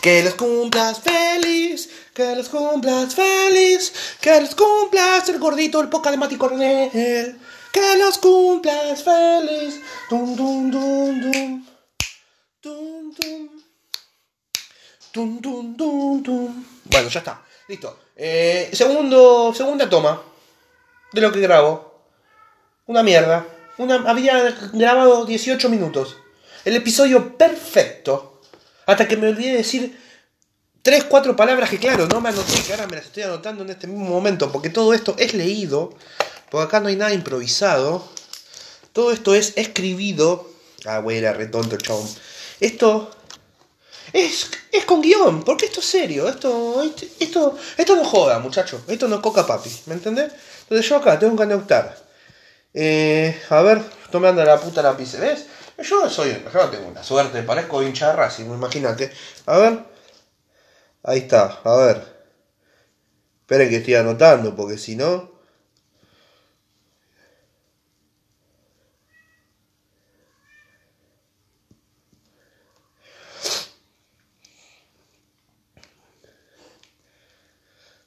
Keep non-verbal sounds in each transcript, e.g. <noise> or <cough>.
Que los cumplas feliz, que los cumplas feliz, que los cumplas el gordito, el poca de Mati Coronel. Que los cumplas feliz. Tum, tum, tum, tum. Tum, tum. Tum, tum, tum, tum. Bueno, ya está. Listo. Eh, segundo, segunda toma de lo que grabo. Una mierda. Una, había grabado 18 minutos. El episodio perfecto. Hasta que me olvidé de decir tres, cuatro palabras que claro, no me anoté, que ahora me las estoy anotando en este mismo momento, porque todo esto es leído, porque acá no hay nada improvisado. Todo esto es escribido. Ah, güey, era retonto chabón. Esto es, es con guion, porque esto es serio, esto, esto, esto no joda, muchachos, esto no es coca papi, ¿me entendés? Entonces yo acá tengo que anotar. Eh, a ver, tomando la puta lápiz, ¿ves? Yo soy, yo tengo una suerte, parezco hincha de Racing, imagínate. A ver. Ahí está, a ver. Esperen que estoy anotando, porque si no.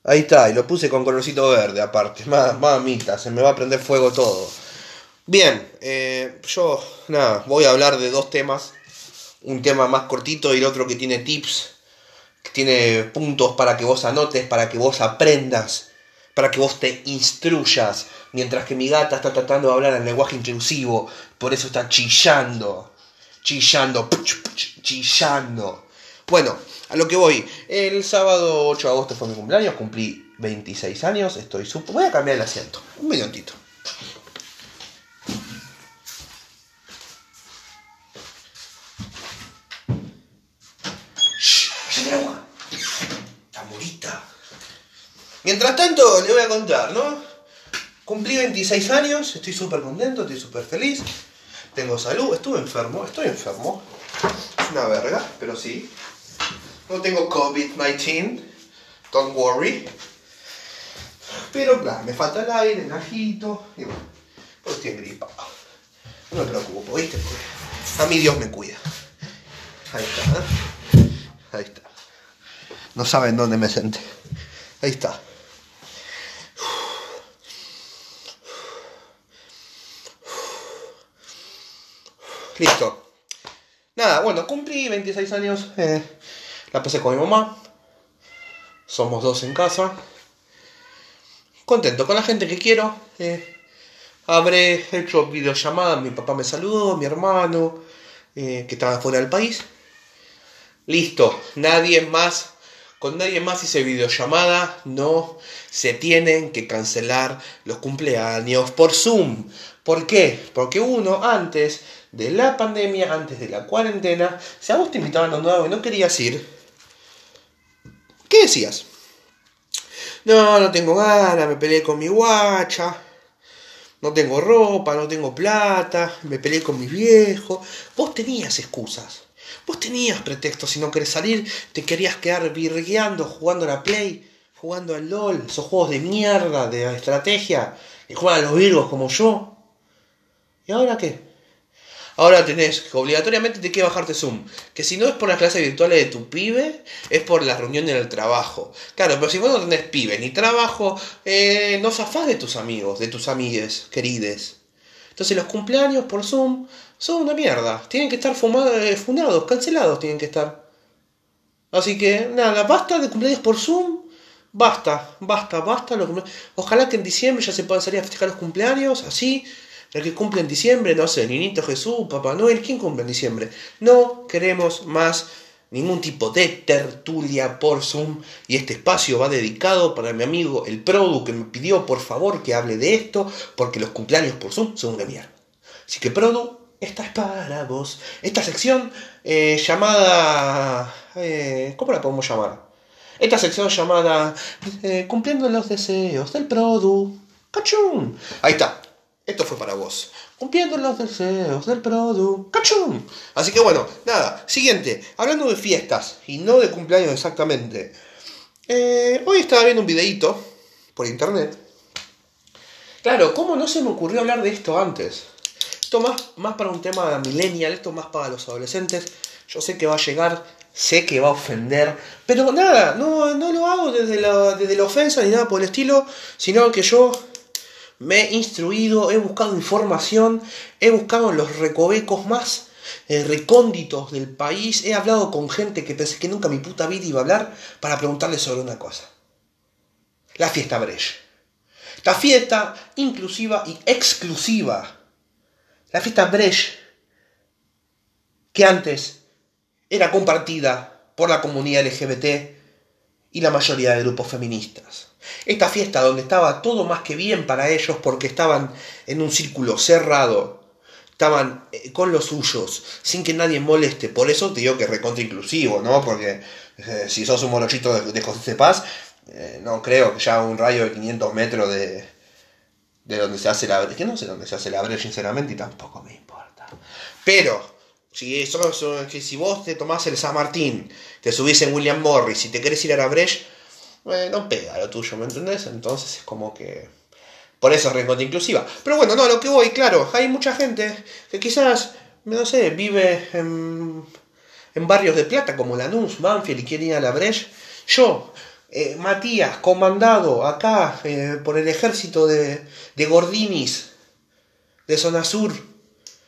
Ahí está, y lo puse con colorcito verde aparte. <laughs> Mamita, se me va a prender fuego todo. Bien, eh, yo nada, voy a hablar de dos temas. Un tema más cortito y el otro que tiene tips, que tiene puntos para que vos anotes, para que vos aprendas, para que vos te instruyas. Mientras que mi gata está tratando de hablar en lenguaje inclusivo, por eso está chillando, chillando, chillando. Bueno, a lo que voy. El sábado 8 de agosto fue mi cumpleaños, cumplí 26 años, estoy. Voy a cambiar el asiento, un minutito. Mientras tanto, le voy a contar, ¿no? Cumplí 26 años, estoy súper contento, estoy súper feliz. Tengo salud, estuve enfermo, estoy enfermo. Es una verga, pero sí. No tengo COVID-19, don't worry. Pero claro, me falta el aire, el ajito, y bueno, pues estoy gripado. No me preocupo, ¿viste? a mí Dios me cuida. Ahí está, ¿eh? Ahí está. No saben dónde me senté. Ahí está. Listo. Nada, bueno, cumplí 26 años. Eh, la pasé con mi mamá. Somos dos en casa. Contento con la gente que quiero. Eh, habré hecho videollamadas. Mi papá me saludó, mi hermano, eh, que estaba fuera del país. Listo. Nadie más. Con nadie más hice videollamada. No se tienen que cancelar los cumpleaños por Zoom. ¿Por qué? Porque uno antes de la pandemia, antes de la cuarentena, si a vos te invitaban a un nuevo y no querías ir, ¿qué decías? No, no tengo ganas, me peleé con mi guacha, no tengo ropa, no tengo plata, me peleé con mis viejos. Vos tenías excusas, vos tenías pretextos si no querés salir, te querías quedar virgueando, jugando a la Play, jugando al LOL, esos juegos de mierda, de estrategia, y juegan a los virgos como yo. ¿Y ahora qué? Ahora tenés que obligatoriamente te que bajarte Zoom. Que si no es por las clases virtuales de tu pibe, es por las reuniones del trabajo. Claro, pero si vos no tenés pibe ni trabajo, eh, no zafás de tus amigos, de tus amigues, querides. Entonces los cumpleaños por Zoom son una mierda. Tienen que estar eh, fundados, cancelados tienen que estar. Así que nada, basta de cumpleaños por Zoom. Basta, basta, basta. Ojalá que en diciembre ya se puedan salir a festejar los cumpleaños, así el que cumple en diciembre, no sé, Niñito Jesús, Papá Noel, ¿quién cumple en diciembre? No queremos más ningún tipo de tertulia por Zoom y este espacio va dedicado para mi amigo el Produ que me pidió por favor que hable de esto porque los cumpleaños por Zoom son una mierda. Así que Produ, esta es para vos. Esta sección eh, llamada... Eh, ¿Cómo la podemos llamar? Esta sección llamada eh, Cumpliendo los deseos del Produ. ¡Cachum! Ahí está. Esto fue para vos. Cumpliendo los deseos del producto. ¡Cachum! Así que bueno, nada. Siguiente. Hablando de fiestas y no de cumpleaños exactamente. Hoy estaba viendo un videíto por internet. Claro, ¿cómo no se me ocurrió hablar de esto antes? Más, más para un tema millennial, esto más para los adolescentes. Yo sé que va a llegar sé que va a ofender, pero nada, no, no lo hago desde la, desde la ofensa ni nada por el estilo, sino que yo me he instruido, he buscado información, he buscado los recovecos más eh, recónditos del país, he hablado con gente que pensé que nunca mi puta vida iba a hablar para preguntarle sobre una cosa. La fiesta Brecht. La fiesta inclusiva y exclusiva. La fiesta Brecht, que antes era compartida por la comunidad LGBT y la mayoría de grupos feministas. Esta fiesta donde estaba todo más que bien para ellos porque estaban en un círculo cerrado, estaban eh, con los suyos, sin que nadie moleste. Por eso te digo que recontra inclusivo, ¿no? Porque eh, si sos un morochito de, José Paz, eh, no creo que ya un rayo de 500 metros de, de donde se hace la que no sé dónde se hace la brecha sinceramente y tampoco me importa. Pero si, si vos te tomás el San Martín, te subís en William Morris y te querés ir a la Breche, no pega lo tuyo, ¿me entendés? Entonces es como que... Por eso es recontra inclusiva. Pero bueno, no, lo que voy, claro, hay mucha gente que quizás, no sé, vive en, en barrios de plata como Lanús, Banfield y quiere ir a la Breche. Yo, eh, Matías, comandado acá eh, por el ejército de, de Gordinis, de Zona Sur,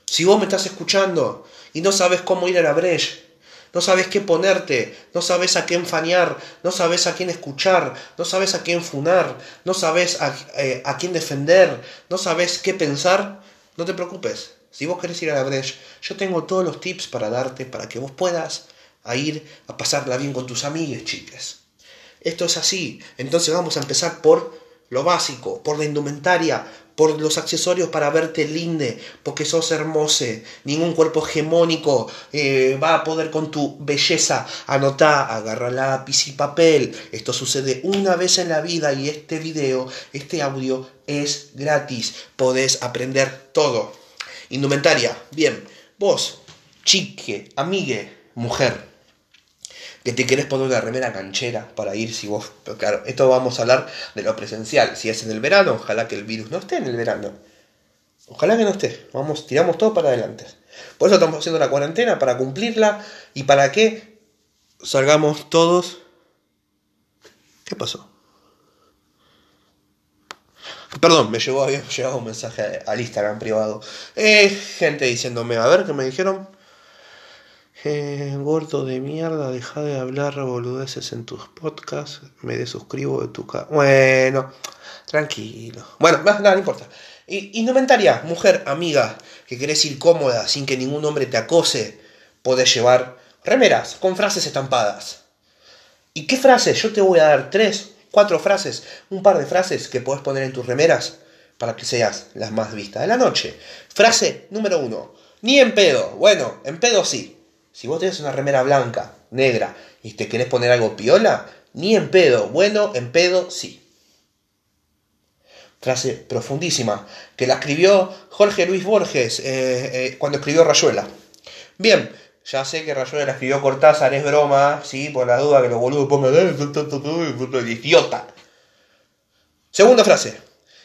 si vos me estás escuchando y no sabes cómo ir a la breche, no sabes qué ponerte, no sabes a quién fanear, no sabes a quién escuchar, no sabes a quién funar, no sabes a, eh, quién defender, no sabes qué pensar, no te preocupes. Si vos querés ir a la breche, yo tengo todos los tips para darte para que vos puedas a ir a pasarla bien con tus amigues, chiques. Esto es así. Entonces vamos a empezar por lo básico, por la indumentaria, por los accesorios para verte linde, porque sos hermoso, ningún cuerpo hegemónico eh, va a poder con tu belleza anotar, agarra lápiz y papel. Esto sucede una vez en la vida y este video, este audio es gratis, podés aprender todo. Indumentaria, bien, vos, chique, amigue, mujer, que te querés poner una remera canchera para ir si vos... Claro, esto vamos a hablar de lo presencial. Si es en el verano, ojalá que el virus no esté en el verano. Ojalá que no esté. Vamos, tiramos todo para adelante. Por eso estamos haciendo la cuarentena, para cumplirla y para que salgamos todos... ¿Qué pasó? Perdón, me llegó, había llegado un mensaje al Instagram privado. Eh, gente diciéndome, a ver, ¿qué me dijeron? Eh, gordo de mierda, deja de hablar boludeces en tus podcasts. Me desuscribo de tu casa. Bueno, tranquilo. Bueno, nada, no importa. Indumentaria, mujer, amiga, que querés ir cómoda sin que ningún hombre te acose, podés llevar remeras con frases estampadas. ¿Y qué frases? Yo te voy a dar tres, cuatro frases, un par de frases que podés poner en tus remeras para que seas las más vistas de la noche. Frase número uno. Ni en pedo. Bueno, en pedo sí. Si vos tenés una remera blanca, negra, y te querés poner algo piola, ni en pedo. Bueno, en pedo sí. Frase profundísima, que la escribió Jorge Luis Borges eh, eh, cuando escribió Rayuela. Bien, ya sé que Rayuela la escribió Cortázar, es broma, sí, por la duda que los boludos pongan eh, idiota. Segunda frase.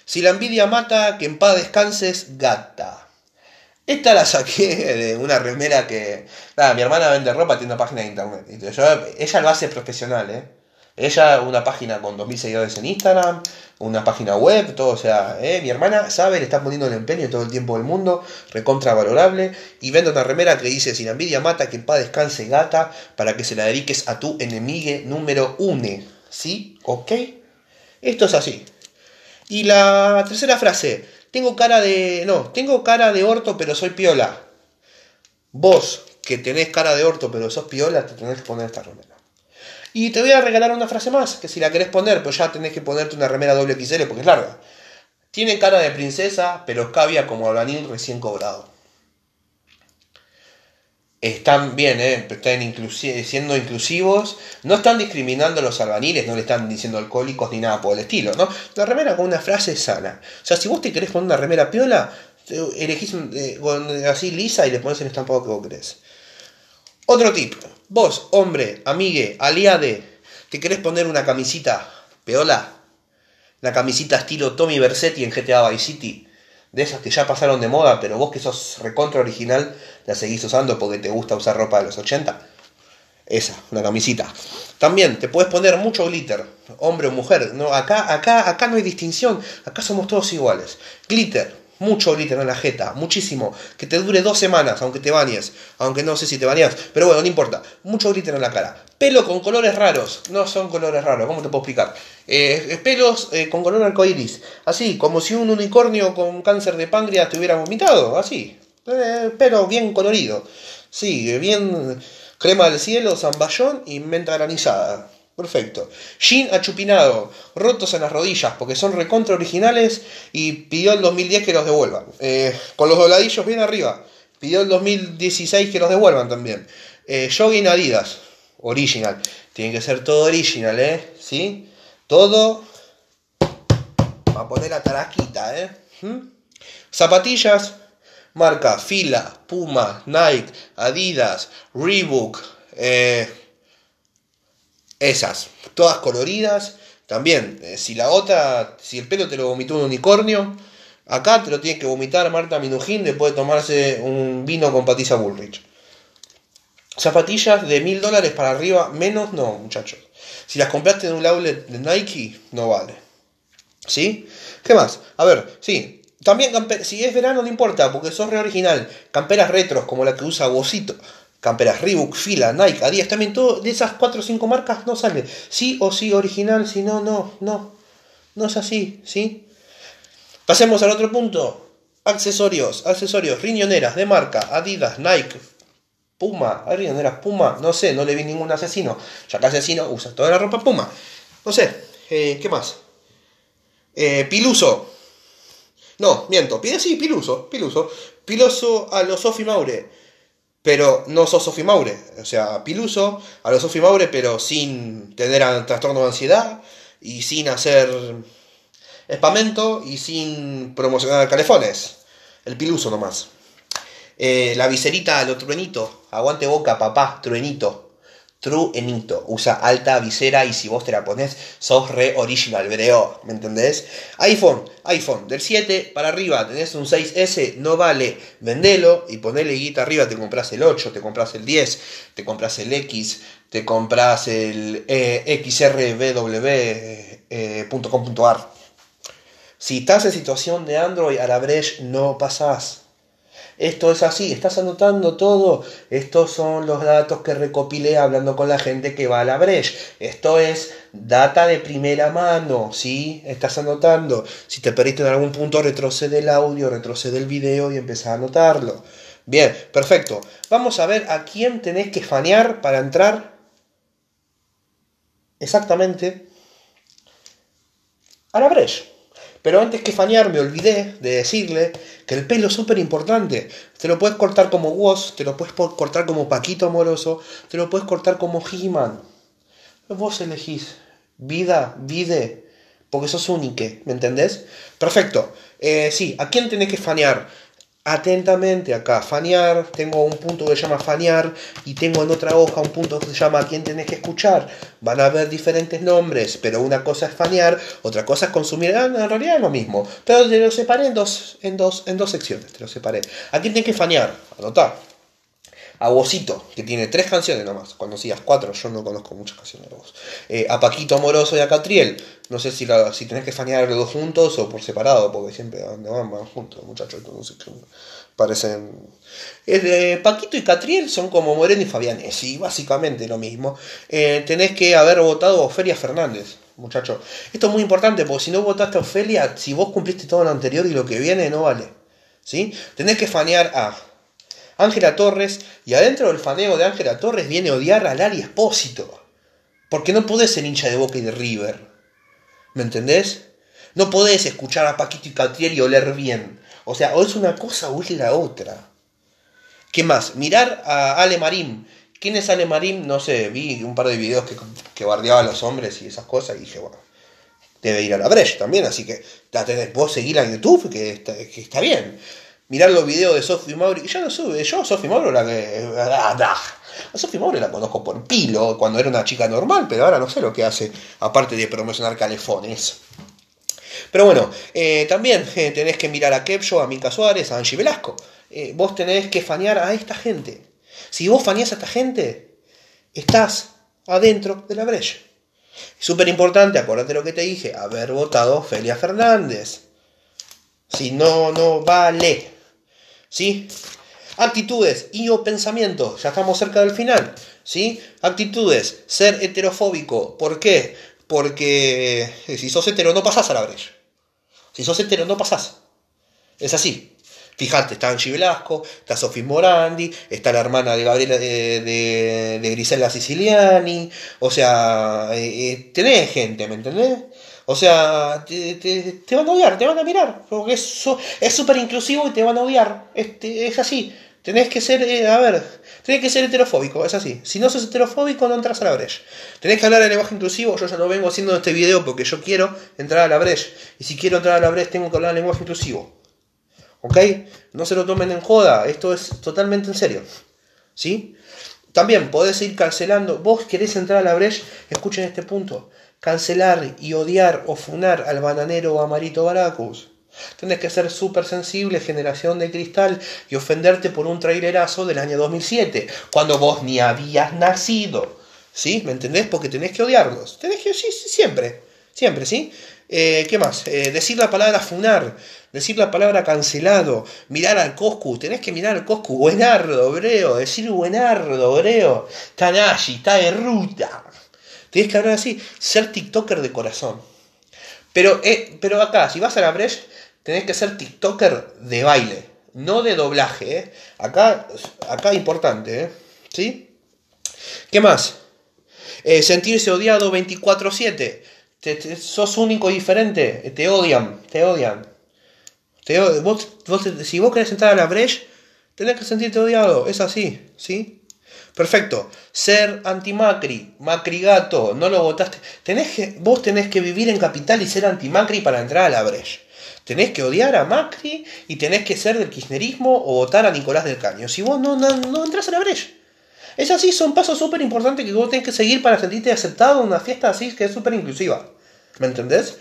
Si la envidia mata, que en paz descanses, gata. Esta la saqué de una remera que. Nada, mi hermana vende ropa, tiene una página de internet. ella lo hace profesional, ¿eh? Ella, una página con 2.000 seguidores en Instagram, una página web, todo. O sea, ¿eh? mi hermana sabe, le está poniendo el empeño todo el tiempo del mundo, recontra valorable. Y vende una remera que dice: Sin envidia mata, que en paz descanse gata, para que se la dediques a tu enemigue número uno. ¿Sí? ¿Ok? Esto es así. Y la tercera frase. Tengo cara de. No, tengo cara de orto, pero soy piola. Vos, que tenés cara de orto, pero sos piola, te tenés que poner esta remera. Y te voy a regalar una frase más, que si la querés poner, pues ya tenés que ponerte una remera doble XL porque es larga. Tiene cara de princesa, pero escabia como albañil recién cobrado están bien, ¿eh? están siendo inclusivos, no están discriminando a los albaniles, no le están diciendo alcohólicos ni nada por el estilo, ¿no? La remera con una frase sana. O sea, si vos te querés poner una remera piola, elegís eh, así lisa y le pones el estampado que vos querés. Otro tip, vos, hombre, amigue, aliade, te querés poner una camisita piola, la camisita estilo Tommy Versetti en GTA Vice City, de esas que ya pasaron de moda, pero vos que sos recontra original, la seguís usando porque te gusta usar ropa de los 80. Esa, una camisita. También te puedes poner mucho glitter, hombre o mujer. No, acá, acá, acá no hay distinción. Acá somos todos iguales. Glitter, mucho glitter en la jeta, muchísimo. Que te dure dos semanas, aunque te bañes. Aunque no sé si te bañas, pero bueno, no importa. Mucho glitter en la cara. Pelo con colores raros. No son colores raros, ¿cómo te puedo explicar? Eh, pelos eh, con color arcoiris. Así, como si un unicornio con cáncer de páncreas te hubiera vomitado. Así. Eh, pero bien colorido. Sí, bien crema del cielo, zamballón y menta granizada. Perfecto. Jean achupinado, rotos en las rodillas porque son recontra originales y pidió el 2010 que los devuelvan. Eh, con los dobladillos bien arriba. Pidió el 2016 que los devuelvan también. Eh, jogging Adidas, original. Tiene que ser todo original, ¿eh? ¿Sí? Todo. Va a poner la tarasquita, ¿eh? ¿Mm? Zapatillas, marca Fila, Puma, Nike, Adidas, Reebok, eh, esas, todas coloridas. También, eh, si la otra, si el pelo te lo vomitó un unicornio, acá te lo tiene que vomitar Marta Minujín después de tomarse un vino con Patricia Bullrich. Zapatillas de mil dólares para arriba, menos no, muchachos. Si las compraste en un outlet de Nike, no vale. ¿Sí? ¿Qué más? A ver, sí, también, si es verano, no importa, porque sos re original. Camperas retros, como la que usa Bocito. Camperas Reebok, Fila, Nike, Adidas, también todo de esas 4 o 5 marcas no sale. Sí o sí original, si no, no, no. No es así, ¿sí? Pasemos al otro punto. Accesorios, accesorios, riñoneras de marca, Adidas, Nike, Puma, riñoneras Puma, no sé, no le vi ningún asesino. Ya que asesino usa toda la ropa Puma. No sé, eh, ¿qué más? Eh, Piluso, no, miento. Pide sí, Piluso. Piluso. Piluso a los Sofi Maure. Pero no sos Sofi Maure. O sea, Piluso a los Sofi Maure, pero sin tener trastorno de ansiedad y sin hacer espamento y sin promocionar calefones. El Piluso nomás. Eh, la viserita a lo truenito. Aguante boca, papá, truenito. True Enito. Usa alta visera y si vos te la pones, sos re original, breo. ¿Me entendés? iPhone, iPhone, del 7 para arriba tenés un 6S, no vale. Vendelo y ponele guita arriba, te compras el 8, te compras el 10, te compras el X, te compras el eh, xrbw.com.ar. Eh, si estás en situación de Android a la breche, no pasás. Esto es así, estás anotando todo. Estos son los datos que recopilé hablando con la gente que va a la brecha. Esto es data de primera mano, ¿sí? Estás anotando. Si te perdiste en algún punto, retrocede el audio, retrocede el video y empieza a anotarlo. Bien, perfecto. Vamos a ver a quién tenés que fanear para entrar exactamente a la brecha. Pero antes que fanear me olvidé de decirle que el pelo es súper importante. Te lo puedes cortar como Woz, te lo puedes cortar como Paquito Amoroso, te lo puedes cortar como He-Man. Vos elegís vida, vide, porque sos único, ¿me entendés? Perfecto. Eh, sí, ¿a quién tenés que fanear? Atentamente acá, fanear, tengo un punto que se llama fanear y tengo en otra hoja un punto que se llama a quién tenés que escuchar. Van a haber diferentes nombres, pero una cosa es fanear, otra cosa es consumir, ah, en realidad es lo mismo, pero te lo separé en dos, en dos, en dos secciones, te lo separé. ¿A quién tenés que fanear? Anotar a Vosito, que tiene tres canciones nomás. Cuando sigas cuatro, yo no conozco muchas canciones de vos. Eh, a Paquito Amoroso y a Catriel. No sé si, si tenés que fanear los dos juntos o por separado, porque siempre van, van juntos, muchachos. Entonces, parecen. Eh, Paquito y Catriel son como Moreno y Fabianesi, básicamente lo mismo. Eh, tenés que haber votado a Ofelia Fernández, muchachos. Esto es muy importante, porque si no votaste a Ofelia, si vos cumpliste todo lo anterior y lo que viene, no vale. ¿Sí? Tenés que fanear a Ángela Torres, y adentro del faneo de Ángela Torres viene a odiar a Lali Espósito. Porque no podés ser hincha de Boca y de River. ¿Me entendés? No podés escuchar a Paquito y Catriel y oler bien. O sea, o es una cosa o es la otra. ¿Qué más? Mirar a Ale Marín. ¿Quién es Ale Marín? No sé, vi un par de videos que, que bardeaba a los hombres y esas cosas y dije, bueno, debe ir a la brecha también, así que vos seguirla en YouTube, que que está bien mirar los videos de Sophie Mauri. Yo no sube, yo a Sophie Mauri la que. A Sophie Mauri la conozco por pilo, cuando era una chica normal, pero ahora no sé lo que hace, aparte de promocionar calefones. Pero bueno, eh, también eh, tenés que mirar a Kepcho, a Mica Suárez, a Angie Velasco. Eh, vos tenés que fanear a esta gente. Si vos faneás a esta gente, estás adentro de la brecha. Súper importante, acuérdate lo que te dije, haber votado Felia Fernández. Si no, no vale. ¿Sí? Actitudes y o pensamientos, ya estamos cerca del final. ¿Sí? Actitudes, ser heterofóbico. ¿Por qué? Porque si sos hetero no pasás a la brecha. Si sos hetero no pasás. Es así. Fíjate, está Angie Velasco, está Sofía Morandi, está la hermana de Gabriela de, Grisela Siciliani. O sea, eh, eh, tenés gente, ¿me entendés? O sea, te, van a odiar, te van a mirar, porque es súper inclusivo y te van a odiar. Este, es así. Tenés que ser, eh, a ver, tenés que ser heterofóbico, es así. Si no sos heterofóbico, no entras a la brecha. Tenés que hablar el lenguaje inclusivo, yo ya lo vengo haciendo en este video porque yo quiero entrar a la brecha. Y si quiero entrar a la brecha, tengo que hablar el lenguaje inclusivo. ¿Ok? No se lo tomen en joda, esto es totalmente en serio. ¿Sí? También podés ir cancelando. Vos querés entrar a la brecha, escuchen este punto. Cancelar y odiar o funar al bananero o a Marito Baracus Tenés que ser súper sensible, generación de cristal, y ofenderte por un trailerazo del año 2007, cuando vos ni habías nacido. ¿Sí? ¿Me entendés? Porque tenés que odiarlos. Tenés que, sí, siempre. Siempre, ¿sí? Eh, ¿Qué más? Eh, decir la palabra funar, decir la palabra cancelado, mirar al Coscu, tenés que mirar al Coscu, buenardo, obreo, decir buenardo, obreo, Tanashi, está de. Tenés que hablar así, ser TikToker de corazón. Pero, eh, pero acá, si vas a la brecha, tenés que ser TikToker de baile, no de doblaje. ¿eh? Acá, acá importante, ¿eh? ¿sí? ¿Qué más? Eh, sentirse odiado 24/7. sos único y diferente. Te odian, te odian. Te Vos, si vos querés entrar a la brecha, tenés que sentirte odiado. Es así, ¿sí? Perfecto. Ser anti-Macri, Macri gato, no lo votaste. Tenés que, vos tenés que vivir en capital y ser anti-Macri para entrar a la brecha. Tenés que odiar a Macri y tenés que ser del kirchnerismo o votar a Nicolás del Caño. Si vos no, no, entras a la brecha. Es así, son pasos súper importantes que vos tenés que seguir para sentirte aceptado en una fiesta así que es súper inclusiva. ¿Me entendés?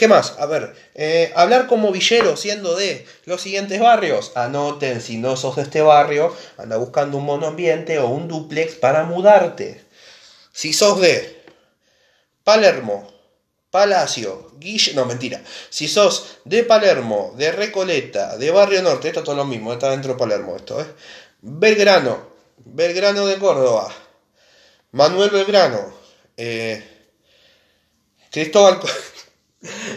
¿Qué más? A ver, eh, hablar como villero siendo de los siguientes barrios. Anoten, si no sos de este barrio, anda buscando un monoambiente o un duplex para mudarte. Si sos de Palermo, Palacio, Guille, no mentira. Si sos de Palermo, de Recoleta, de Barrio Norte, esto es todo lo mismo, está dentro de Palermo esto, ¿eh? Belgrano, Belgrano de Córdoba, Manuel Belgrano, eh, Cristóbal <laughs>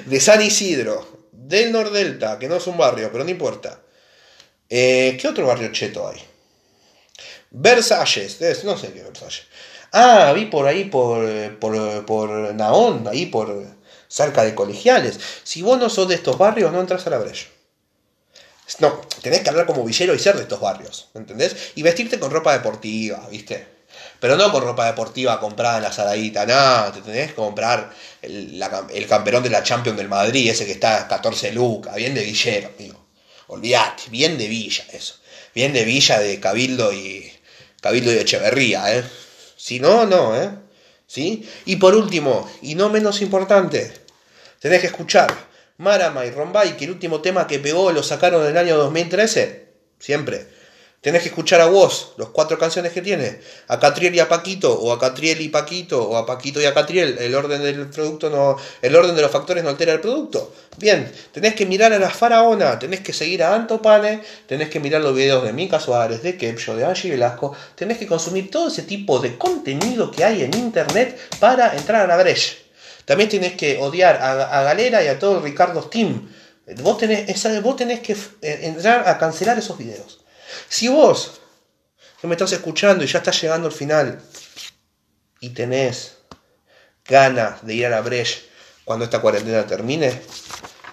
de San Isidro, del Nordelta, que no es un barrio, pero no importa. Eh, ¿Qué otro barrio cheto hay? Versalles, no sé qué Versalles. Ah, vi por ahí, por, por, por Naón, ahí por cerca de colegiales. Si vos no sos de estos barrios, no entras a la brecha. No, tenés que hablar como villero y ser de estos barrios, ¿entendés? Y vestirte con ropa deportiva, ¿viste? Pero no con ropa deportiva comprada en la saladita, nada, te tenés que comprar el, el, camperón de la Champions del Madrid, ese que está a 14 lucas, bien de villero, amigo. Olvídate, bien de villa eso. Bien de villa de Cabildo y Cabildo y Echeverría, ¿eh? Si no, no, ¿eh? ¿Sí? Y por último, y no menos importante, tenés que escuchar Marama y Rombay, que el último tema que pegó lo sacaron en el año 2013, siempre. Tenés que escuchar a vos, los cuatro canciones que tiene, a Catriel y a Paquito, o a Catriel y Paquito, o a Paquito y a Catriel, el orden del producto no, el orden de los factores no altera el producto. Bien, tenés que mirar a la faraona, tenés que seguir a Antopane, tenés que mirar los videos de Mika Suárez, de Kepcho, de Angie Velasco, tenés que consumir todo ese tipo de contenido que hay en internet para entrar a la brecha. También tenés que odiar a, Galera y a todo el Ricardo Team. Vos tenés, vos tenés que eh, entrar a cancelar esos videos. Si vos que me estás escuchando y ya estás llegando al final y tenés ganas de ir a la brecha cuando esta cuarentena termine,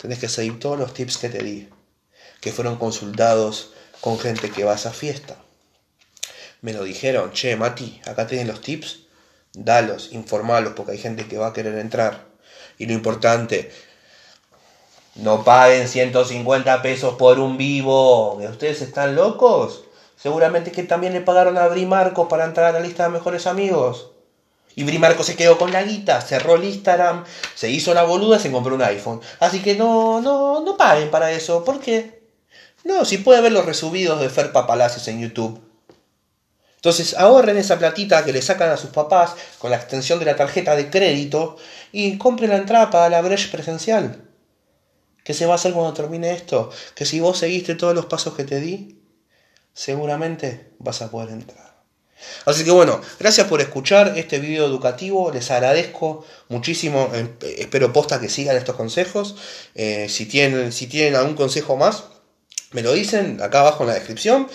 tenés que seguir todos los tips que te di, que fueron consultados con gente que va a esa fiesta. Me lo dijeron, che, Mati, acá tienen los tips, dalos, informalos, porque hay gente que va a querer entrar. Y lo importante, no paguen 150 pesos por un vivo. ¿Ustedes están locos? Seguramente que también le pagaron a Bri para entrar a la lista de mejores amigos. Y Bri se quedó con la guita, cerró el Instagram, se hizo la boluda y se compró un iPhone. Así que no, no, no paguen para eso. ¿Por qué? No, si puede ver los resubidos de Ferpa Palacios en YouTube. Entonces ahorren esa platita que le sacan a sus papás con la extensión de la tarjeta de crédito y compren la entrada para la brecha presencial. ¿Qué se va a hacer cuando termine esto? Que si vos seguiste todos los pasos que te di, seguramente vas a poder entrar. Así que bueno, gracias por escuchar este video educativo, les agradezco muchísimo, eh, espero posta que sigan estos consejos, eh, si, tienen, si tienen algún consejo más, me lo dicen acá abajo en la descripción,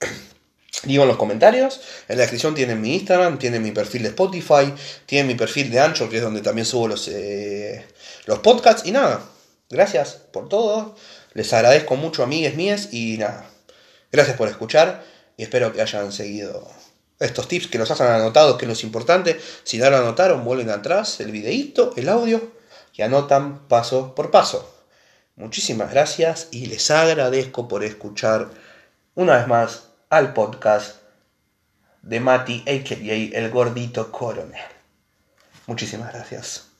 <clears throat> digo en los comentarios, en la descripción tienen mi Instagram, tienen mi perfil de Spotify, tienen mi perfil de Ancho, que es donde también subo los, eh, los podcasts, y nada, gracias por todo, les agradezco mucho amigues mías, y nada, gracias por escuchar, y espero que hayan seguido estos tips que los hayan anotado, que es lo importante. Si no lo anotaron, vuelven atrás el videíto, el audio y anotan paso por paso. Muchísimas gracias y les agradezco por escuchar una vez más al podcast de Mati, a.k.a. el gordito coronel. Muchísimas gracias.